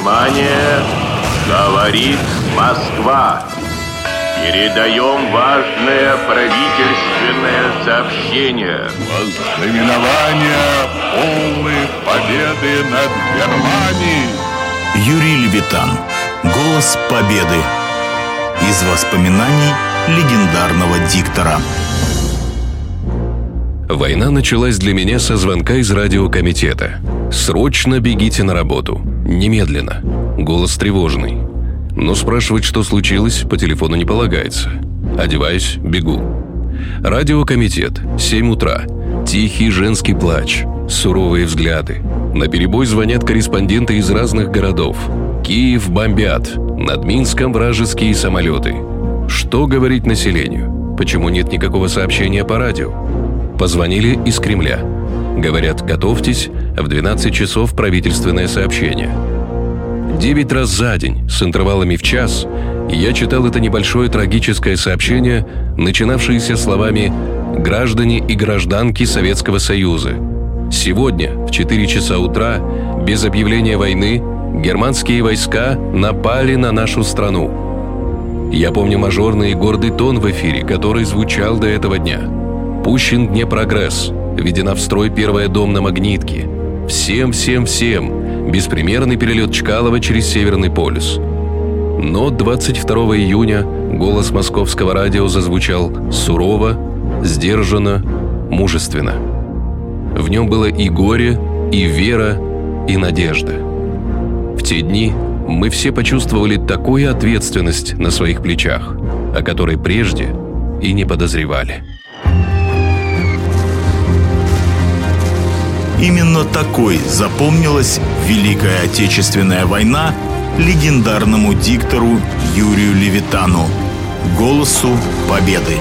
Внимание! Говорит Москва! Передаем важное правительственное сообщение. Вознаменование полной победы над Германией. Юрий Левитан. Голос победы. Из воспоминаний легендарного диктора. Война началась для меня со звонка из радиокомитета. «Срочно бегите на работу. Немедленно». Голос тревожный. Но спрашивать, что случилось, по телефону не полагается. Одеваюсь, бегу. Радиокомитет. 7 утра. Тихий женский плач. Суровые взгляды. На перебой звонят корреспонденты из разных городов. Киев бомбят. Над Минском вражеские самолеты. Что говорить населению? Почему нет никакого сообщения по радио? Позвонили из Кремля. Говорят, готовьтесь, в 12 часов правительственное сообщение. Девять раз за день, с интервалами в час, я читал это небольшое трагическое сообщение, начинавшееся словами «Граждане и гражданки Советского Союза». Сегодня, в 4 часа утра, без объявления войны, германские войска напали на нашу страну. Я помню мажорный и гордый тон в эфире, который звучал до этого дня – Пущен Днепрогресс, введена в строй первая дом на Магнитке. Всем, всем, всем. Беспримерный перелет Чкалова через Северный полюс. Но 22 июня голос московского радио зазвучал сурово, сдержанно, мужественно. В нем было и горе, и вера, и надежда. В те дни мы все почувствовали такую ответственность на своих плечах, о которой прежде и не подозревали. Именно такой запомнилась Великая Отечественная война легендарному диктору Юрию Левитану, голосу победы.